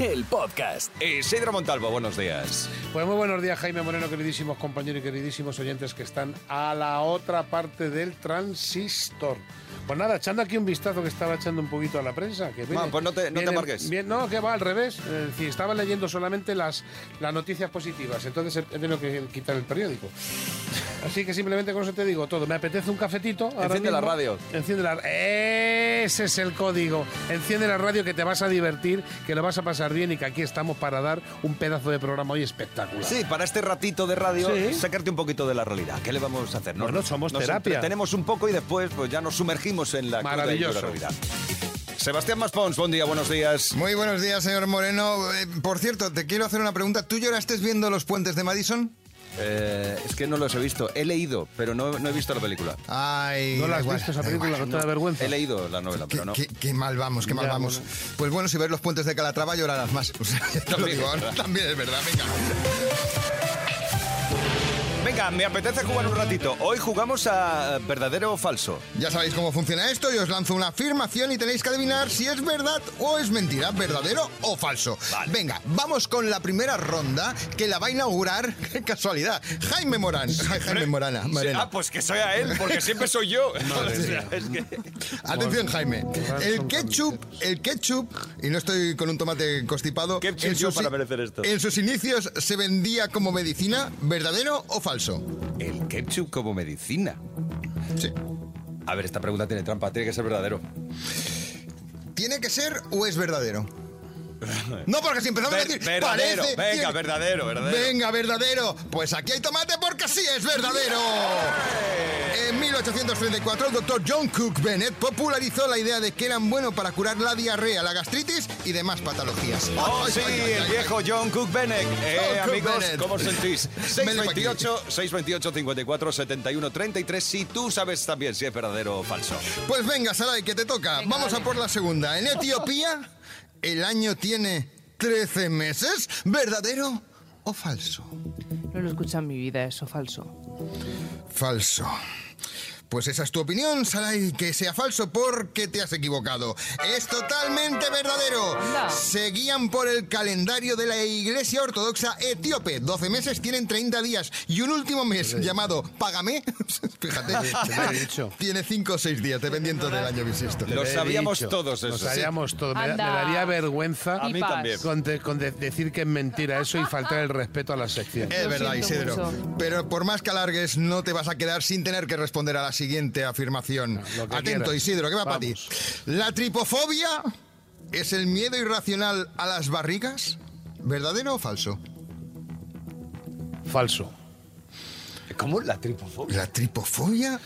el podcast. Isidro Montalvo, buenos días. Pues muy buenos días, Jaime Moreno, queridísimos compañeros y queridísimos oyentes que están a la otra parte del transistor. Pues nada, echando aquí un vistazo que estaba echando un poquito a la prensa. Que pues no te- no te marques. bien- no, que va al revés. Es decir, estaba leyendo solamente las, las noticias positivas. Entonces he tenido que quitar el periódico. Así que simplemente con eso te digo todo. Me apetece un cafetito. ahora Enciende la radio. Enciende la Ese es el código. Enciende la radio que te vas a divertir, que lo vas a pasar bien y que aquí estamos para dar un pedazo de programa hoy espectacular. Sí, para este ratito de radio, Sí. sacarte un poquito de la realidad. ¿Qué le vamos a hacer? Nos- Bueno, somos nos terapia. Tenemos un poco y después pues ya nos sumergimos en la Maravilloso. dura realidad. Sebastián Maspons, buen día, buenos días. Muy buenos días, señor Moreno. Eh, por cierto, te quiero hacer una pregunta. ¿Tú lloraste viendo los puentes de Madison? Eh, es que no los he visto. He leído, pero no, no he visto la película. Ay, ¿No la has igual, visto esa película? igual. ¿No te da vergüenza? He leído la novela, Qué, pero no. qué- qué mal vamos, qué mal Ya, vamos. bueno. Pues bueno, si ves los puentes de Calatrava llorarás más. O sea, ya te lo También digo, es verdad. también es verdad. Venga. Venga, me apetece jugar un ratito. Hoy jugamos a eh, verdadero o falso. Ya sabéis cómo funciona esto. Yo os lanzo una afirmación y tenéis que adivinar si es verdad o es mentira, verdadero o falso. Vale. Venga, vamos con la primera ronda que la va a inaugurar, qué casualidad, Jaime Morán. Jaime Morana. Ah, pues que soy a él, porque siempre soy yo. O sea, es que- Atención, Jaime. El ketchup, el ketchup, y no estoy con un tomate constipado. Ketchup en sus para merecer esto. En sus inicios se vendía como medicina, ¿verdadero o falso? El ketchup como medicina. Sí. A ver, esta pregunta tiene trampa, tiene que ser verdadero. ¿Tiene que ser o es verdadero? No, porque si empezamos a Ver- decir. verdadero, parece, venga, tiene- verdadero, verdadero. Venga, verdadero. Pues aquí hay tomate porque sí es verdadero. En 1834, el doctor John Cook Bennett popularizó la idea de que eran buenos para curar la diarrea, la gastritis y demás patologías. Oh, Ay, sí, ay, ay, el ay, viejo John Cook Bennett. Eh, John Cook amigos, Bennett. ¿cómo os sentís? Vele pa' aquí. 628, 628, 54, 71, 33. Si tú sabes también si es verdadero o falso. Pues venga, Saray, que te toca. Vamos a por la segunda. En Etiopía, el año tiene 13 meses. ¿Verdadero o falso? No lo he escuchado en mi vida, eso falso. Falso. Pues esa es tu opinión, Saray, que sea falso porque te has equivocado. Es totalmente verdadero. Seguían por el calendario de la Iglesia Ortodoxa Etíope. 12 meses tienen 30 días y un último mes llamado Págame, fíjate, te lo he dicho. tiene 5 o 6 días, dependiendo del año bisiesto. Lo sabíamos dicho, todos Lo eso, sí. sabíamos todos. Me, daría vergüenza A mí también. con, de- con de- decir que es mentira eso y faltar el respeto a la sección. Es Lo verdad, Isidro. mucho. Pero por más que alargues, no te vas a quedar sin tener que responder a la siguiente afirmación. Atento, quieras. Isidro, ¿qué va para ti? Vamos. ¿La tripofobia es el miedo irracional a las barrigas? ¿Verdadero o falso? Falso. ¿Cómo la tripofobia? ¿La tripofobia?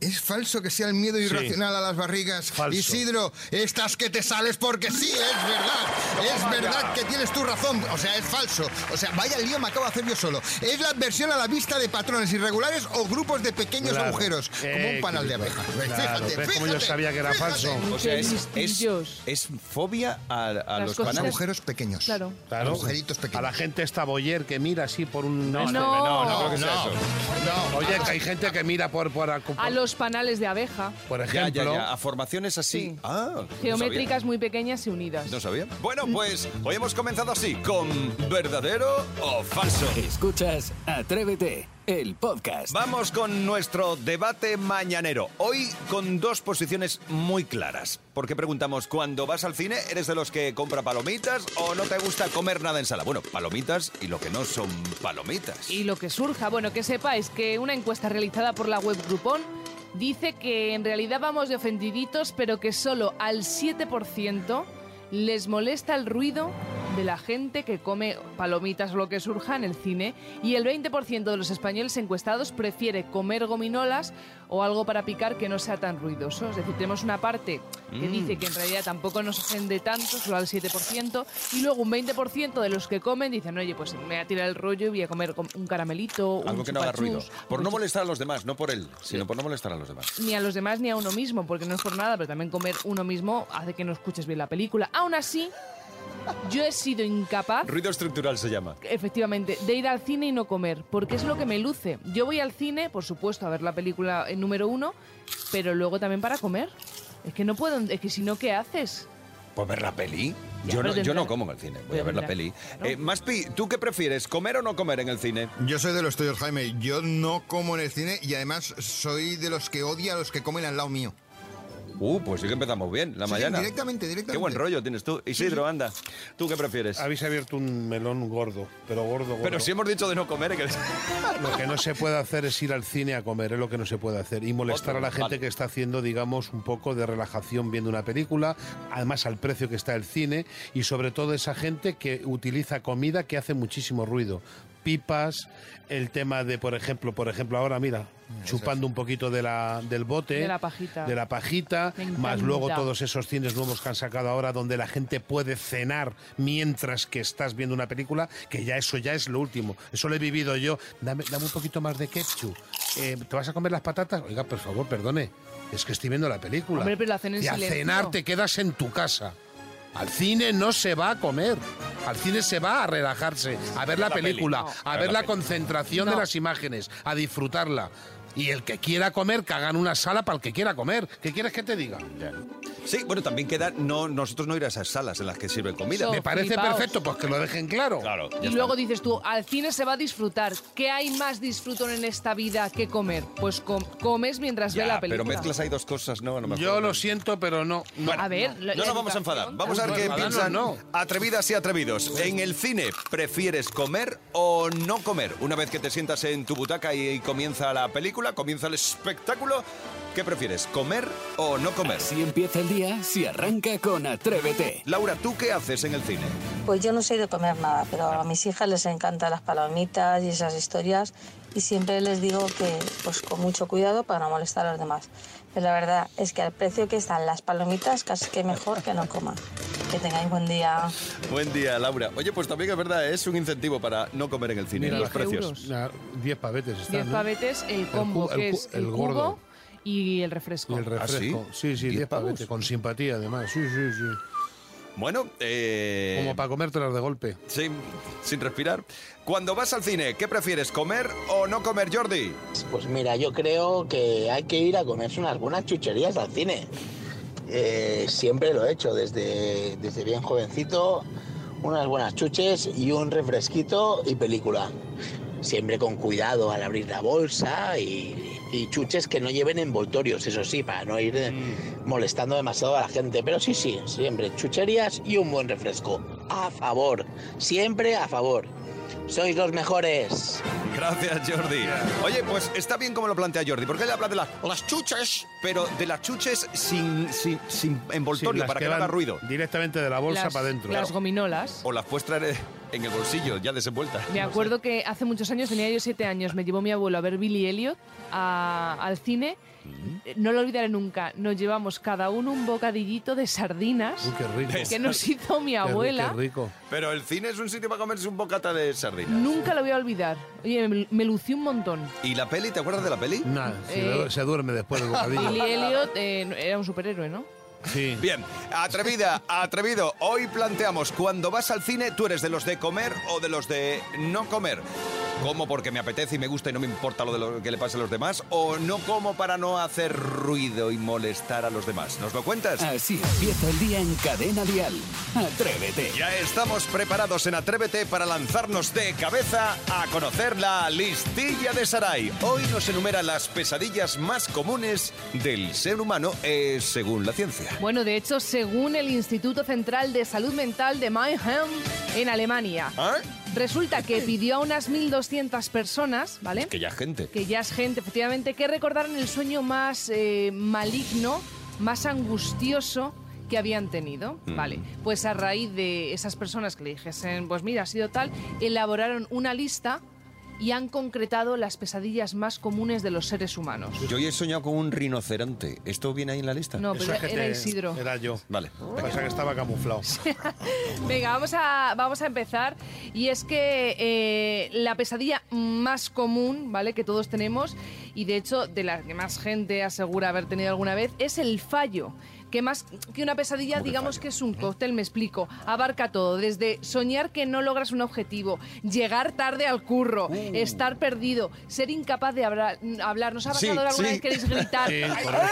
¿Es falso que sea el miedo irracional a las barrigas? Falso. Isidro, estás que te sales porque sí, es verdad. Es verdad que tienes tu razón. O sea, es falso. O sea, vaya lío me acabo de hacer yo solo. Es la adversión a la vista de patrones irregulares o grupos de pequeños Claro. agujeros, como Eh, un panal de qué abejas. Claro, fíjate, ¿ves fíjate. cómo yo sabía que era fíjate. falso? O sea, es, es, es fobia a, a los panales. Agujeros pequeños. Claro. Claro. Agujeritos A pequeños. la gente esta boyer que mira así por un... No, no, no, no creo que sea no. eso. No. Oye, que hay gente que mira por, por, por, A los panales de abeja, por Ya, ejemplo... ya, ya. A formaciones así. Sí. Ah, no geométricas muy pequeñas y unidas. No sabía. Bueno, pues hoy hemos comenzado así, con verdadero o falso. Escuchas Atrévete, el podcast. Vamos con nuestro debate mañanero. Hoy con dos posiciones muy claras. Porque preguntamos, cuando vas al cine, ¿eres de los que compra palomitas o no te gusta comer nada en sala? Bueno, palomitas y lo que no son palomitas. Y lo que surja, bueno, que sepáis que una encuesta realizada por la web Groupon dice que en realidad vamos de ofendiditos, pero que solo al 7% les molesta el ruido de la gente que come palomitas o lo que surja en el cine y el 20% de los españoles encuestados prefiere comer gominolas o algo para picar que no sea tan ruidoso. Es decir, tenemos una parte que Mm. dice que en realidad tampoco nos ofende tanto, solo al 7%, y luego un 20% de los que comen dicen, oye, pues me voy a tirar el rollo y voy a comer com- un caramelito, Algo un que no haga ruido. Por no molestar a los demás, no por él, sino por no molestar a los demás. ni a los demás ni a uno mismo, porque no es por nada, pero también comer uno mismo hace que no escuches bien la película. Aún así, yo he sido incapaz, Ruido estructural se llama. efectivamente, de ir al cine y no comer, porque es lo que me luce. Yo voy al cine, por supuesto, a ver la película en número uno, pero luego también para comer. Es que no puedo, es que si no, ¿qué haces? Pues ver la peli. Ya, yo, no, yo no como en el cine, voy a ver la peli. Eh, Maspi, ¿tú qué prefieres, comer o no comer en el cine? Yo soy de los tuyos, Jaime. Yo no como en el cine y además soy de los que odia a los que comen al lado mío. Uh, pues sí que empezamos bien, la Sí, mañana. directamente, directamente. Qué buen rollo tienes tú. Isidro, anda. ¿Tú qué prefieres? Habéis abierto un melón gordo, pero gordo, gordo. Pero si hemos dicho de no comer, que... Lo que no se puede hacer es ir al cine a comer, es lo que no se puede hacer. Y molestar Otro, a la gente vale. que está haciendo, digamos, un poco de relajación viendo una película, además al precio que está el cine, y sobre todo esa gente que utiliza comida que hace muchísimo ruido. Pipas, el tema de, por ejemplo, por ejemplo, ahora mira, chupando un poquito de la, del bote. De la pajita. De la pajita, más luego todos esos cines nuevos que han sacado ahora donde la gente puede cenar mientras que estás viendo una película, que ya eso ya es lo último. Eso lo he vivido yo. Dame, dame un poquito más de ketchup. Eh, ¿Te vas a comer las patatas? Oiga, por favor, perdone. Es que estoy viendo la película. Hombre, pero lo hacen en y a silencio. cenar te quedas en tu casa. Al cine no se va a comer. Al cine se va a relajarse, a ver la, película, a ver la concentración de las imágenes, a disfrutarla. Y el que quiera comer, que hagan una sala para el que quiera comer. ¿Qué quieres que te diga? Sí, bueno, también queda no, nosotros no ir a esas salas en las que sirven comida. Me parece flipaos. perfecto, pues que lo dejen claro. Claro. ya Y está. luego dices tú, al cine se va a disfrutar. ¿Qué hay más disfrutón en esta vida que comer? Pues com- comes mientras Ya, ve la película. pero mezclas ahí dos cosas, ¿no? A lo mejor. Yo lo siento, pero no. no. Bueno, A ver, la- no la nos vamos a enfadar. educación Vamos a ver qué piensan No, atrevidas y atrevidos. En el cine, ¿prefieres comer o no comer? Una vez que te sientas en tu butaca y comienza la película, comienza el espectáculo, ¿qué prefieres? ¿Comer o no comer? Si empieza el día, si arranca con Atrévete. Laura, ¿tú qué haces en el cine? Pues yo no soy de comer nada, pero a mis hijas les encantan las palomitas y esas historias y siempre les digo que pues con mucho cuidado para no molestar a los demás. Pero la verdad es que al precio que están las palomitas casi que mejor que no coman. Que tengáis buen día. Buen día, Laura. Oye, pues también es verdad, es un incentivo para no comer en el cine. Mira, los 10 precios. euros. Nah, Diez pavetes están. 10 ¿no? pavetes, el combo, el que es el el, gordo. cubo y el refresco. Y el refresco. ¿Ah, sí, sí, ¿Diez diez pavos? pavetes. Con simpatía, además. Sí, sí, sí. Bueno, eh... Como para comértelas de golpe. Sí, sin respirar. Cuando vas al cine, ¿qué prefieres, comer o no comer, Jordi? Pues mira, yo creo que hay que ir a comerse unas buenas chucherías al cine. Eh, siempre lo he hecho, desde, desde bien jovencito, unas buenas chuches y un refresquito y película. Siempre con cuidado al abrir la bolsa y, y chuches que no lleven envoltorios, eso sí, para no ir eh, molestando demasiado a la gente. Pero sí, sí, siempre chucherías y un buen refresco. A favor, siempre a favor. Sois los mejores. Gracias, Jordi. Oye, pues está bien como lo plantea Jordi, porque él habla de la- las chuches, pero de las chuches sin, sin, sin envoltorio, las para que, no haga ruido. Directamente de la bolsa las, para adentro. las gominolas. O las puedes traer en el bolsillo, ya desenvuelta. Me acuerdo que hace muchos años, tenía yo siete años, me llevó mi abuelo a ver Billy Elliot a- al cine. No lo olvidaré nunca. Nos llevamos cada uno un bocadillito de sardinas Uy, qué rico. que nos hizo mi abuela. Qué rico. Pero el cine es un sitio para comerse un bocata de sardinas. Nunca lo voy a olvidar. Oye, me, me lucí un montón. ¿Y la peli? ¿Te acuerdas de la peli? Si Eh, se duerme después del bocadillo. Billy Elliot eh, era un superhéroe, ¿no? Bien, atrevida, atrevido. Hoy planteamos, cuando vas al cine, ¿tú eres de los de comer o de los de no comer? ¿Como porque me apetece y me gusta y no me importa lo de lo que le pase a los demás? ¿O no como para no hacer ruido y molestar a los demás? ¿Nos lo cuentas? Así empieza el día en Cadena Dial. Atrévete. Ya estamos preparados en Atrévete para lanzarnos de cabeza a conocer la listilla de Sarai. Hoy nos enumera las pesadillas más comunes del ser humano, eh, según la ciencia. Bueno, de hecho, según el Instituto Central de Salud Mental de Mannheim, en Alemania, ¿Ah? Resulta que pidió a unas 1.200 personas, ¿vale? Que ya gente. que ya es gente, efectivamente, que recordaran el sueño más eh, maligno, más angustioso que habían tenido. Mm. Vale, pues a raíz de esas personas que le dijesen, pues mira, ha sido tal, elaboraron una lista y han concretado las pesadillas más comunes de los seres humanos. Yo hoy he soñado con un rinoceronte. ¿Esto viene ahí en la lista? No, pero es que era te- Isidro. Era yo. Vale. Pasa que estaba camuflado. Venga, vamos a, vamos a empezar. Y es que eh, la pesadilla más común, ¿vale? Que todos tenemos, y de hecho de la que más gente asegura haber tenido alguna vez, es el fallo. Que más que una pesadilla, ¿Cómo que digamos fallo? que es un cóctel, me explico. Abarca todo, desde soñar que no logras un objetivo, llegar tarde al curro, Uh. estar perdido, ser incapaz de hablar. hablar. ¿Nos ha Sí, pasado alguna sí. vez queréis gritar? Sí, correcto.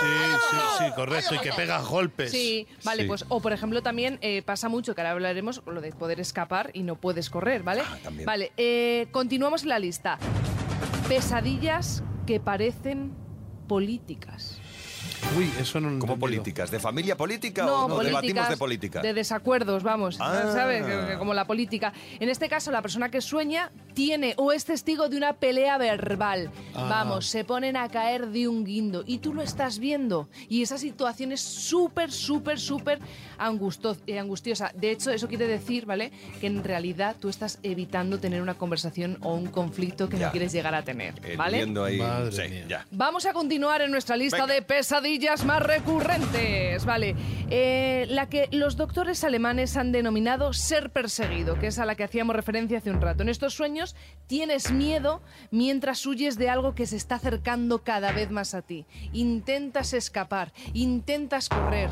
Sí, sí, sí, correcto. Y que pega golpes. Sí, vale, pues, o por ejemplo también eh, pasa mucho, que ahora hablaremos, lo de poder escapar y no puedes correr, ¿vale? Ah, también. Vale, eh, continuamos en la lista. Pesadillas que parecen políticas. Uy, eso no lo ¿Como políticas? ¿De familia política o no, debatimos de política? de desacuerdos, vamos, Ah. ¿sabes? Como la política. En este caso, la persona que sueña tiene o es testigo de una pelea verbal. Ah. Vamos, se ponen a caer de un guindo y tú lo estás viendo. Y esa situación es súper, súper, súper eh, angustiosa. De hecho, eso quiere decir, ¿vale? Que en realidad tú estás evitando tener una conversación o un conflicto que Ya. no quieres llegar a tener, ¿vale? viendo ahí. Madre sí, mía. ya. Vamos a continuar en nuestra lista Venga. de pesadillas más recurrentes. Vale, Eh, la que los doctores alemanes han denominado ser perseguido, que es a la que hacíamos referencia hace un rato. En estos sueños tienes miedo mientras huyes de algo que se está acercando cada vez más a ti. Intentas escapar, intentas correr,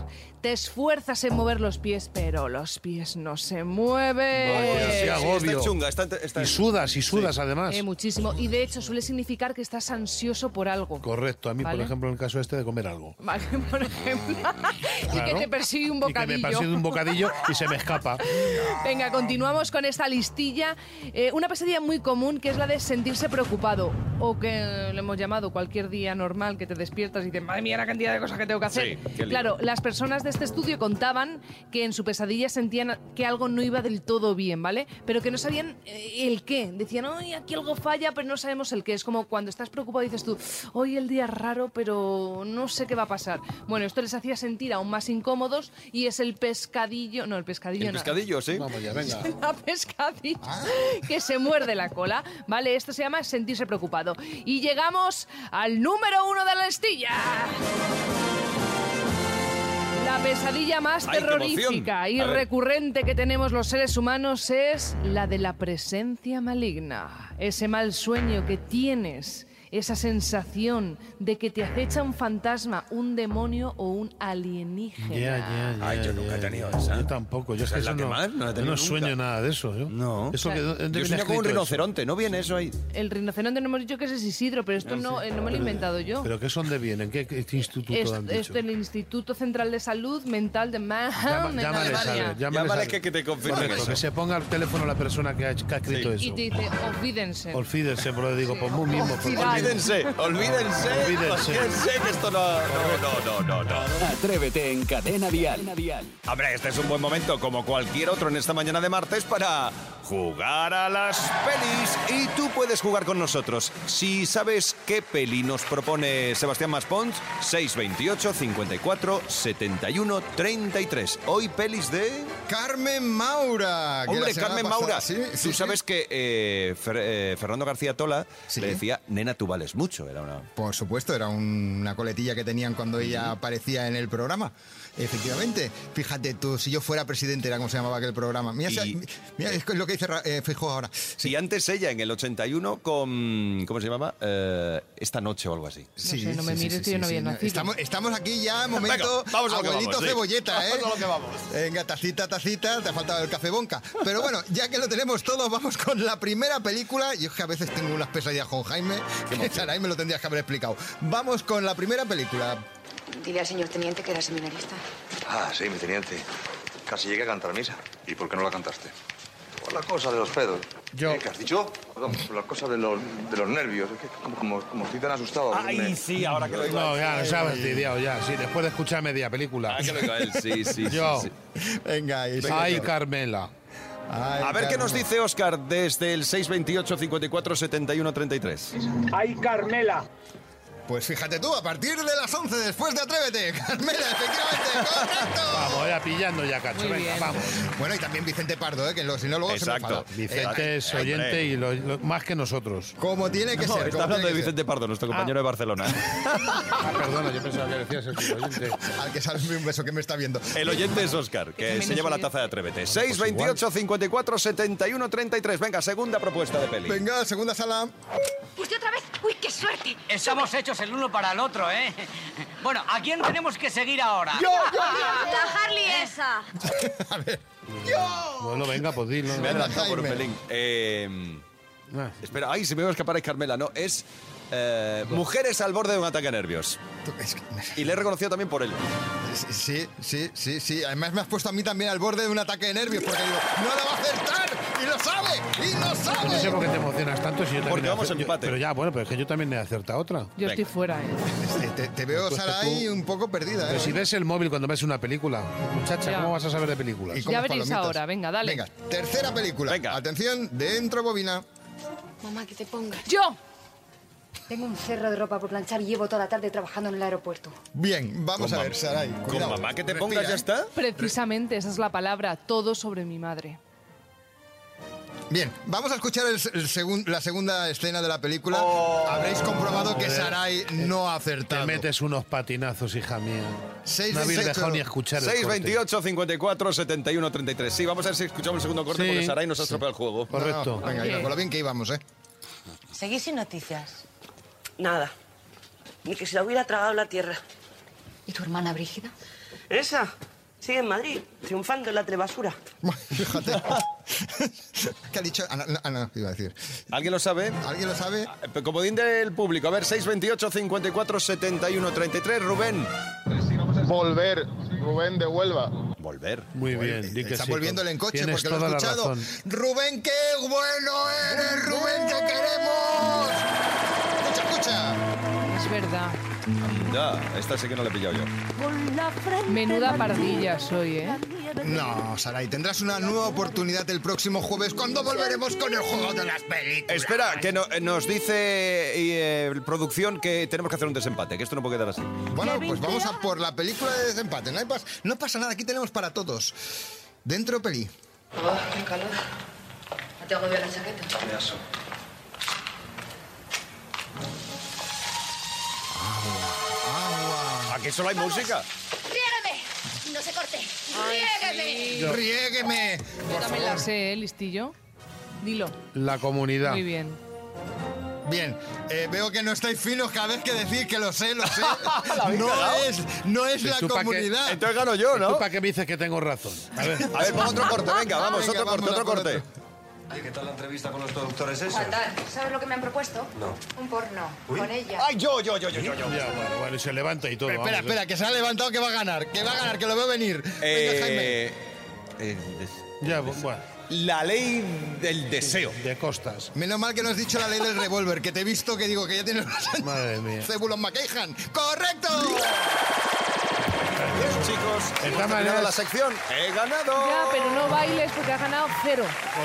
te esfuerzas en mover los pies, pero los pies no se mueven. Vaya, Sí, sí, agobio. está chunga, está, está- Y sudas, y sudas además. Eh, muchísimo. Y de hecho suele significar que estás ansioso por algo. Correcto. A mí, Vale. por ejemplo, en el caso este de comer algo. Vale, por ejemplo. y que Claro. te persigue un Y que bocadillo. me persigue un bocadillo y se me escapa. Venga, continuamos con esta listilla. Eh, una pesadilla muy común que es la de sentirse preocupado o que le hemos llamado cualquier día normal que te despiertas y dices, madre mía, la cantidad de cosas que tengo que hacer. Sí, claro, las personas de este estudio contaban que en su pesadilla sentían que algo no iba del todo bien, ¿vale? Pero que no sabían eh, el qué. Decían, hoy aquí algo falla, pero no sabemos el qué. Es como cuando estás preocupado dices tú, hoy el día es raro, pero no sé qué va a pasar. Bueno, esto les hacía sentir aún más incómodos y es el pescadillo, no, el pescadillo El no. pescadillo, sí. Vamos ya, venga. La pescadilla que se muerde la cola. Vale, esto se llama sentirse preocupado. Y llegamos al número uno de la listilla. La pesadilla más ¡Ay, qué terrorífica y ver. recurrente que tenemos los seres humanos es la de la presencia maligna. Ese mal sueño que tienes, esa sensación de que te acecha un fantasma, un demonio o un alienígena. Ya, ya, ya. Ay, yo nunca he tenido esa. Yo tampoco. Yo es que la que no, más, no la yo no sueño nunca. nada de eso. ¿yo? No. Eso que, ¿dónde Yo soñaba con un eso? rinoceronte, ¿no viene eso ahí? El rinoceronte no hemos dicho que ese es Isidro, pero esto no, eh, no me lo he inventado yo. ¿Pero qué son de bien? ¿En qué, qué instituto Es, han es del Instituto Central de Salud Mental de Llama- Manhattan, en llámales a Alemania. Llámale que- que te confirmen eso. que se ponga al teléfono la persona que ha, que ha escrito Y eso. te dice, olvídense. Olvídense, pero le digo, pues muy mismo. Olvídense, olvídense, Olvídense. olvídense que esto no, no, no, no, no, no. Atrévete en Cadena Dial. Hombre, este es un buen momento, como cualquier otro en esta mañana de martes, para jugar a las pelis. Y tú puedes jugar con nosotros. Si sabes qué peli nos propone Sebastián Maspons, 628 54 71 33. Hoy pelis de... Carmen Maura. Hombre, Carmen pasada- Maura. Sí, Tú sí. sabes que eh, Fer- eh, Fernando García Tola le decía, nena, tú vales mucho. Era una... Por supuesto, era un- una coletilla que tenían cuando ella aparecía en el programa. Efectivamente. Fíjate tú, si yo fuera presidente, era como se llamaba aquel programa. Mira, Y- mira, es lo que dice eh, Feijóo ahora. Y antes ella, en el 81, con... ¿Cómo se llamaba? Eh, esta noche o algo así. sé, no me mires que yo no había nacido. Estamos, estamos aquí ya, momento, Venga, vamos a lo que abuelito vamos, sí. cebolleta, ¿eh? Vamos a lo que vamos. Venga, tacita, tacita, te ha faltado el café bonca. Pero bueno, ya que lo tenemos todo, vamos con la primera película. Yo es que a veces tengo unas pesadillas con Jaime, que Saray me lo tendrías que haber explicado. Vamos con la primera película. Dile al señor teniente que era seminarista. Ah, sí, mi teniente. Casi llegué a cantar misa. ¿Y por qué no la cantaste? Por la cosa de los pedos. Yo. ¿Eh? ¿Qué has dicho? Perdón, por la cosa de los, de los nervios. Es que como, como, como estoy tan asustado. me- sí, ahora que lo digo. No, ya, ya lidiado, ya. Sí, después de escuchar media película. Ah, que lo digo él, sí, sí, Yo. sí, sí. Venga, y Ay, Carmela. Ay, A ver qué nos dice Oscar desde el 628 54 71 33. ¡Ay, Carmela! Pues fíjate tú, a partir de las 11 después de Atrévete, Carmela, efectivamente, correcto. Vamos, vaya pillando ya, cacho. Muy Venga, bien. vamos. Bueno, y también Vicente Pardo, ¿eh? que lo- si no luego se me Exacto. enfada. Vicente es oyente y lo- lo- más que nosotros. Como tiene que No, ser. está hablando de Vicente Pardo, nuestro compañero de Barcelona. Ah, perdona, yo pensaba que decías el oyente. Al que sale un beso que me está viendo. El oyente es Oscar, que se lleva la taza de Atrévete. 6, 28, 54, 71, 33. Venga, segunda propuesta de peli. Venga, segunda sala. ¿Usted otra vez? ¡Uy, qué suerte! Estamos hechos el uno para el otro, ¿eh? Bueno, ¿a quién tenemos que seguir ahora? La Harley esa. A ver. Bueno, venga, pues dilo. Me he adelantado por un pelín. Eh, Ah, espera, ay, se me va a escapar es Carmela, no. Es eh, Mujeres al borde de un ataque de nervios. Y le he reconocido también por él. Sí, sí, sí, sí. Además me has puesto a mí también al borde de un ataque de nervios porque digo, no la va a acertar. Y lo sabe, y lo No sé sabe. por qué te emocionas tanto si yo también Porque vamos yo- empate. Pero ya, bueno, pero es que yo también he acertado otra. Yo Venga. estoy fuera, ¿eh? Este, Te, te veo, Pues Sara, ahí un poco perdida. Pero ¿eh? si ves el móvil cuando ves una película, muchacha, Ya. ¿cómo vas a saber de películas? Ya veréis palomitas. ahora, venga, dale. Venga, tercera película. Venga. Atención, dentro bobina. Mamá, que te pongas. ¡Yo! Tengo un cerro de ropa por planchar y llevo toda la tarde trabajando en el aeropuerto. Bien, vamos Con a ver, Saray. Con mamá que te Respira, pongas, ya está. Precisamente, esa es la palabra, todo sobre mi madre. Bien, vamos a escuchar el, el segun- la segunda escena de la película. Oh. Habréis comprobado que Saray no ha Te acertado. metes unos patinazos, hija mía. Seis no habéis veintiocho. dejado ni escuchar el 6, corte. 28, 54, 71, 33. Sí, vamos a ver si escuchamos el segundo corte Sí. porque Saray nos ha estropeado el juego. Correcto. No, venga, hija, con lo bien que íbamos, ¿eh? ¿Seguís sin noticias? Nada. Ni que se la hubiera tragado la tierra. ¿Y tu hermana Brígida? Esa sigue en Madrid, triunfando en la trebasura. Fíjate. ¿Qué ha dicho? Ana, no, Ana, iba a decir. ¿Alguien lo sabe? ¿Alguien lo sabe? Eh, Comodín del público. A ver, 628 54 71 33. Rubén. Volver, Rubén de Huelva. Volver. Muy bien, di que Está sí, volviéndole en coche porque lo he escuchado. Rubén, qué bueno eres, Rubén, te queremos. Escucha, escucha. Es verdad. Esta sí que no la he pillado yo. Menuda pardilla soy, ¿eh? No, Saray, tendrás una nueva oportunidad el próximo jueves cuando volveremos con el juego de las películas. Espera, que no- nos dice eh, producción que tenemos que hacer un desempate, que esto no puede quedar así. Bueno, pues vamos a por la película de desempate. No, hay pas- no pasa nada, aquí tenemos para todos. Dentro peli. qué calor. ¿No te agobia la chaqueta? ¿Aquí solo hay música? ¡Riégame! ¡No se corte! ¡Riégame! Riégueme. Yo también la sé, ¿eh, listillo? Dilo. La comunidad. Muy bien. Bien, eh, veo que no estáis finos cada vez que decís que lo sé, lo sé. no, es, no es ¿Y la comunidad. Entonces gano yo, ¿Tú ¿no? para qué me dices que tengo razón? A ver, A ver, pon otro corte, venga, vamos, Venga, otro corte, vamos otro corte. Otro. ¿Qué tal la entrevista con los productores esos? Fatal. ¿Sabes lo que me han propuesto? No. Un porno. Con ella. ¡Ay, yo, yo, yo, yo, yo! yo. ya, bueno, bueno, y se levanta y todo. Espera, vamos, espera, que se ha levantado que va a ganar, que va a ganar, que lo veo venir. Venga, Jaime. Eh, eh, des- Ya, bueno, la ley del deseo. de costas. Menos mal que no has dicho la ley del revólver, que te he visto que digo que ya tienes los. Madre mía. Cébulon McCahan. ¡Correcto! Bien, chicos, De la sección. ¡He ganado! Ya, pero no bailes porque has ganado cero.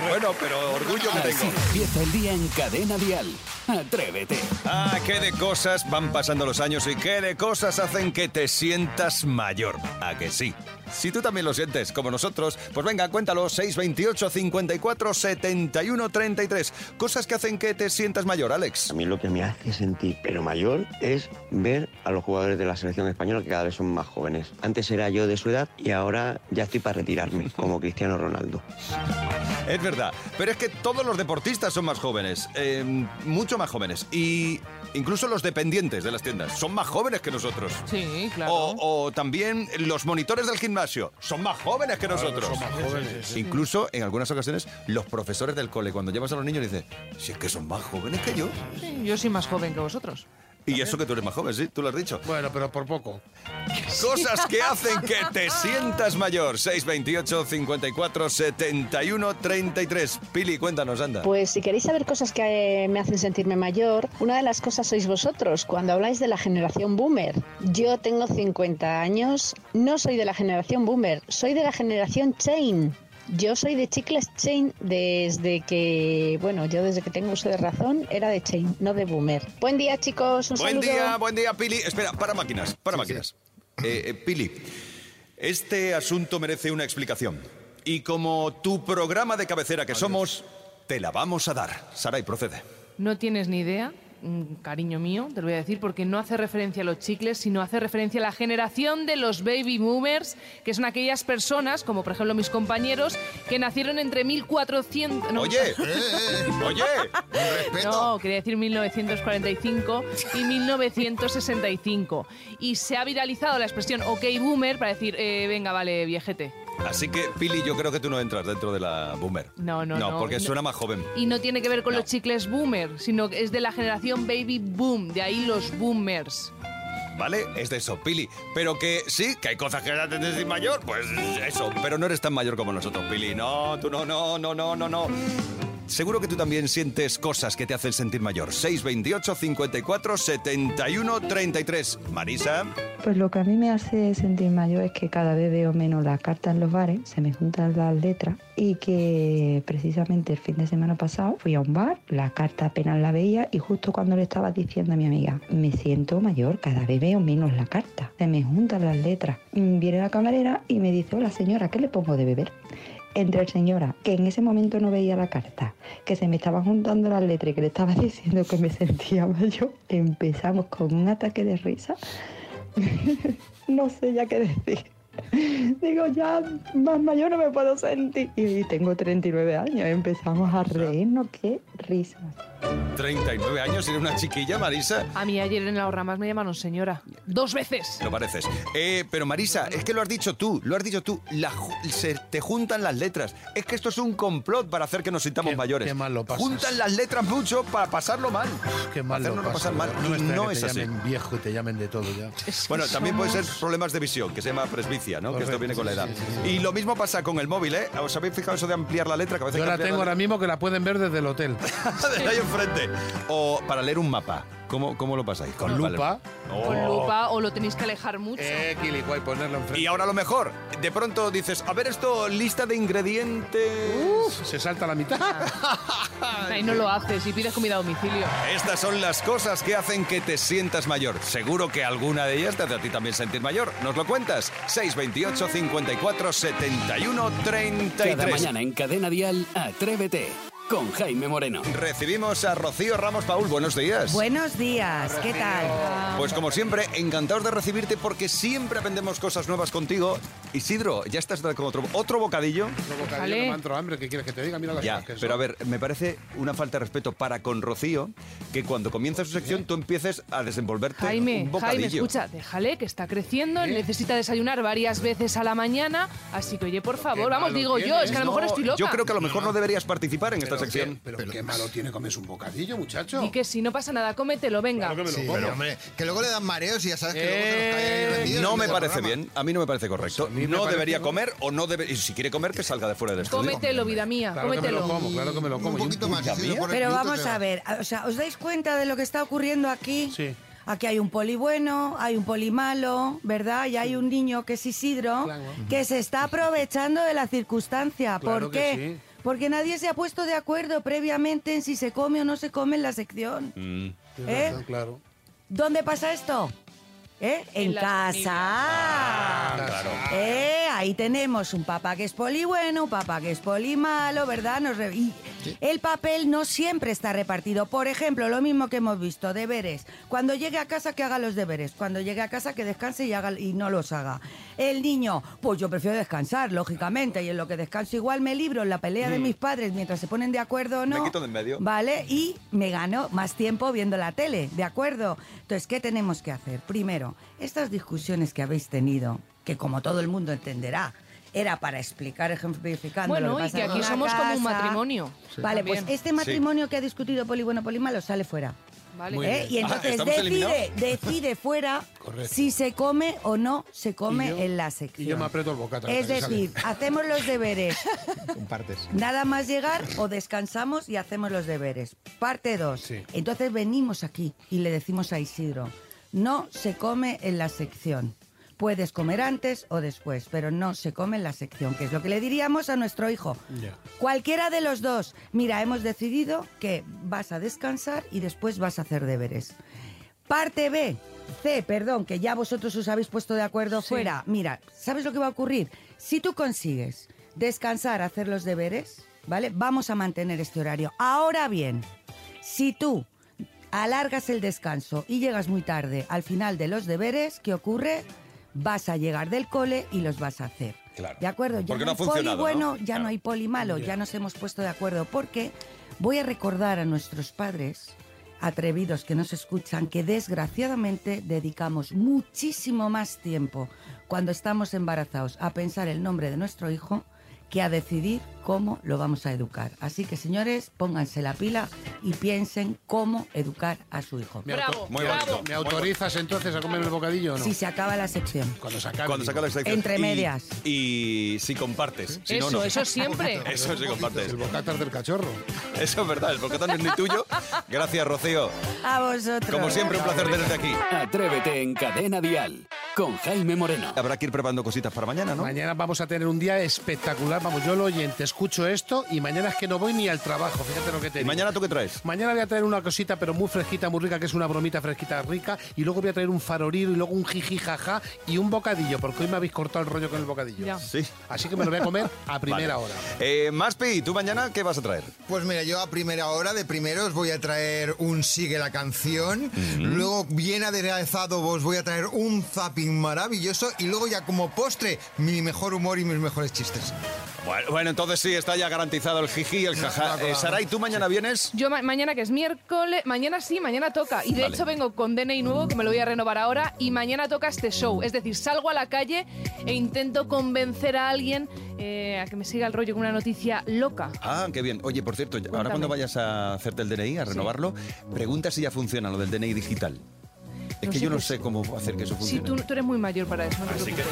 Bueno, pero orgullo que Así tengo. empieza el día en Cadena Dial. Atrévete. Ah, qué de cosas van pasando los años y qué de cosas hacen que te sientas mayor. ¿A que sí? Si tú también lo sientes, como nosotros, pues venga, cuéntalo, 628 54 71 33. Cosas que hacen que te sientas mayor, Alex. A mí lo que me hace sentir pero mayor es ver a los jugadores de la selección española que cada vez son más jóvenes. Antes era yo de su edad y ahora ya estoy para retirarme, como Cristiano Ronaldo. Es verdad, pero es que todos los deportistas son más jóvenes, eh, mucho más jóvenes. Y incluso los dependientes de las tiendas son más jóvenes que nosotros. Sí, claro. O, o también los monitores del gimnasio son más jóvenes que nosotros. son más jóvenes. Incluso en algunas ocasiones los profesores del cole cuando llevas a los niños dicen, si es que son más jóvenes que yo. Sí, yo soy más joven que vosotros. Y eso que tú eres más joven, sí, tú lo has dicho. Bueno, pero por poco. Cosas que hacen que te sientas mayor. 628 54 71 33. Pili, cuéntanos, anda. Pues si queréis saber cosas que me hacen sentirme mayor, una de las cosas sois vosotros cuando habláis de la generación boomer. Yo tengo 50 años, no soy de la generación boomer, soy de la generación chain. Yo soy de chicles chain desde que, bueno, yo desde que tengo uso de razón era de chain, no de boomer. Buen día, chicos. Un Buen saludo. día, buen día, Pili. Espera, para máquinas, para máquinas. Eh, eh, Pili, este asunto merece una explicación. Y como tu programa de cabecera que somos, te la vamos a dar. Saray, procede. No tienes ni idea, cariño mío, te lo voy a decir, porque no hace referencia a los chicles, sino hace referencia a la generación de los baby boomers, que son aquellas personas, como por ejemplo mis compañeros, que nacieron entre 1400... no, Oye, oye, No, quería decir 1945 y 1965. Y se ha viralizado la expresión OK boomer para decir, eh, venga, vale, viejete. Así que, Pili, yo creo que tú no entras dentro de la boomer. No, no, no. porque No. suena más joven. Y no tiene que ver con los chicles boomer, sino que es de la generación baby boom, de ahí los boomers. ¿Vale? Es de eso, Pili. Pero que sí, que hay cosas que te decir mayor, pues eso. Pero no eres tan mayor como nosotros, Pili. No, tú no, no, no, no, no, no. Seguro que tú también sientes cosas que te hacen sentir mayor. 628 54 71 33. Marisa. Pues lo que a mí me hace sentir mayor es que cada vez veo menos las cartas en los bares, se me juntan las letras y que precisamente el fin de semana pasado fui a un bar, la carta apenas la veía y justo cuando le estaba diciendo a mi amiga, me siento mayor, cada vez veo menos la carta, se me juntan las letras. Mm, Viene la camarera y me dice, hola señora, ¿qué le pongo de beber? Entre el señora, que en ese momento no veía la carta, que se me estaban juntando las letras y que le estaba diciendo que me sentía mayor, empezamos con un ataque de risa. no sé ya qué decir. Digo, ya más mayor no me puedo sentir. Y tengo 39 años, empezamos a reírnos, qué risa. 39 años, eres una chiquilla, Marisa. A mí ayer en la Ramas me llamaron señora. Dos veces. Lo pareces. Eh, pero Marisa, es que lo has dicho tú, lo has dicho tú. La se te juntan las letras. Es que esto es un complot para hacer que nos sintamos mayores. qué mal lo pasas. Juntan las letras mucho para pasarlo mal. Qué mal Hacernos lo pasar pasas, mal. No, y no que es te así. llamen viejo y te llamen de todo ya. Bueno, también puede ser somos- problemas de visión, que se llama presbicia, ¿no? Que esto viene con la edad. sí, sí, sí. Y lo mismo pasa con el móvil, ¿eh? ¿Os habéis fijado eso de ampliar la letra? Que a veces Yo la tengo ahora mismo que la pueden ver desde el hotel. de ahí enfrente. O para leer un mapa. ¿Cómo, cómo lo pasáis? Con lupa. Con Oh. lupa o lo tenéis que alejar mucho. Eh, Kiliguay, ponerlo enfrente. Y ahora lo mejor, de pronto dices, a ver esto, lista de ingredientes. Se salta la mitad. Ahí no lo haces y pides comida a domicilio. Estas son las cosas que hacen que te sientas mayor. Seguro que alguna de ellas te hace a ti también sentir mayor. ¿Nos lo cuentas? 628 54 71 33. Cada mañana en Cadena Dial, Atrévete con Jaime Moreno. Recibimos a Rocío Ramos Paul. Buenos días. Buenos días, ¿qué tal? Pues como siempre, encantados de recibirte porque siempre aprendemos cosas nuevas contigo. Isidro, ya estás con otro, otro bocadillo. Otro bocadillo, no me entro hambre, ¿qué quieres que te diga? Mira las Ya, cosas que pero a ver, me parece una falta de respeto para con Rocío que cuando comienza su sección tú empieces a desenvolverte Jaime, un bocadillo. Jaime, escucha, déjale que está creciendo, necesita desayunar varias veces a la mañana, así que oye, por favor, vamos, digo yo, tienes. es que a lo mejor No, estoy loca. Yo creo que a lo mejor no deberías participar en esta sección. Pero, qué malo tiene comerse un bocadillo, muchacho. Y que si no pasa nada, cómetelo, venga. Sí, pero, hombre, que luego le dan mareos y ya sabes que luego se los cae rendidos No me parece programa. bien, a mí no me parece correcto. mí me no parece debería que- comer o no debe. Y si quiere comer, que salga de fuera del estudio. Cómetelo, vida mía, Claro que me cómetelo. lo como, claro que me lo como. Un poquito más, si lo pones Pero vamos a ver, o sea, ¿os dais cuenta de lo que está ocurriendo aquí? Sí. Aquí hay un poli bueno, hay un poli malo, ¿verdad? Y hay un niño que es Isidro, Claro. que se está aprovechando de la circunstancia. Claro ¿Por que qué? Porque nadie se ha puesto de acuerdo previamente en si se come o no se come en la sección. Mm. ¿Eh? razón, claro. ¿Dónde pasa esto? ¿Eh? En, casa. Ah, claro. Eh, ahí tenemos un papá que es poli bueno, un papá que es poli malo, ¿verdad? Nos re- y el papel no siempre está repartido. Por ejemplo, lo mismo que hemos visto, deberes. Cuando llegue a casa que haga los deberes. Cuando llegue a casa que descanse y, haga, y no los haga. El niño, pues yo prefiero descansar, lógicamente. Y en lo que descanso igual me libro en la pelea de mis padres mientras se ponen de acuerdo o no. Mm. Me quito de en medio. ¿Vale? Y me gano más tiempo viendo la tele, ¿de acuerdo? Entonces, ¿qué tenemos que hacer? Primero, estas discusiones que habéis tenido, que como todo el mundo entenderá, era para explicar, ejemplificando lo Bueno, que y pasa que en aquí somos como un matrimonio. Vale, También. pues este matrimonio que ha discutido poli bueno, poli malo sale fuera. Vale. ¿eh? Y Ah, entonces ¿estamos decide, decide fuera Correcto. si se come o no se come Y yo- en la sección. Y yo me aprieto el bocata. Es que decir, hacemos los deberes. Compartes. Nada más llegar o descansamos y hacemos los deberes. Parte 2. Sí. Entonces venimos aquí y le decimos a Isidro, no se come en la sección. Puedes comer antes o después, pero no se come en la sección, que es lo que le diríamos a nuestro hijo. Cualquiera de los dos. Mira, hemos decidido que vas a descansar y después vas a hacer deberes. Parte B. C, perdón, que ya vosotros os habéis puesto de acuerdo fuera. Mira, ¿sabes lo que va a ocurrir? Si tú consigues descansar, hacer los deberes, ¿vale? Vamos a mantener este horario. Ahora bien, si tú alargas el descanso y llegas muy tarde al final de los deberes, ¿qué ocurre? Vas a llegar del cole y los vas a hacer. Claro. ¿De acuerdo? Ya Porque no, no ha hay poli bueno, ya Claro. no hay poli malo, ya nos hemos puesto de acuerdo. Porque voy a recordar a nuestros padres atrevidos que nos escuchan que desgraciadamente dedicamos muchísimo más tiempo cuando estamos embarazados a pensar el nombre de nuestro hijo que a decidir cómo lo vamos a educar. Así que señores, pónganse la pila y piensen cómo educar a su hijo. ¿Me auto- ¿Me autorizas entonces a comer el bocadillo o no? Si se acaba la sección. Cuando se acabe. Cuando se acabe la sección. Entre medias. Y, si compartes. Si Eso, no. eso siempre. Eso si compartes. El bocatas del cachorro. Eso es verdad, el bocata no es ni tuyo. Gracias, Rocío. A vosotros. Como siempre, un placer tenerte aquí. Atrévete en Cadena Dial con Jaime Moreno. Habrá que ir preparando cositas para mañana, ¿no? Mañana vamos a tener un día espectacular. Vamos, yo lo oyente, escucho esto y mañana es que no voy ni al trabajo. Fíjate lo que te ¿Y digo. mañana tú qué traes? Mañana voy a traer una cosita, pero muy fresquita, muy rica, que es una bromita fresquita rica. Y luego voy a traer un faroriro y luego un jiji jaja y un bocadillo, porque hoy me habéis cortado el rollo con el bocadillo. Sí. Así que me lo voy a comer a primera Vale. hora. Eh, Maspi, ¿tú mañana qué vas a traer? Pues mira, yo a primera hora de primero os voy a traer un Sigue la canción. Luego, bien aderezado, os voy a traer un zapping maravilloso. Y luego, ya como postre, mi mejor humor y mis mejores chistes. Bueno, bueno, entonces sí, está ya garantizado el jiji y el jaja. Eh. Saray, ¿tú mañana vienes? Yo ma- mañana que es miércoles, mañana sí, mañana toca. Y de Vale. hecho vengo con DNI nuevo, que me lo voy a renovar ahora, y mañana toca este show. Es decir, salgo a la calle e intento convencer a alguien eh, a que me siga el rollo con una noticia loca. Ah, qué bien. Oye, por cierto, ahora cuando vayas a hacerte el DNI, a renovarlo, pregunta si ya funciona lo del DNI digital. Es No que sé yo no sé cómo hacer que eso Sí, funcione. tú, tú eres muy mayor para eso, no te Así que-.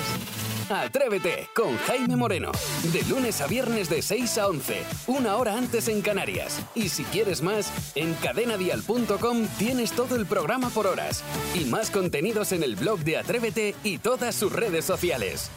Atrévete con Jaime Moreno. De lunes a viernes de 6 a 11, una hora antes en Canarias. Y si quieres más, en cadenadial.com tienes todo el programa por horas. Y más contenidos en el blog de Atrévete y todas sus redes sociales.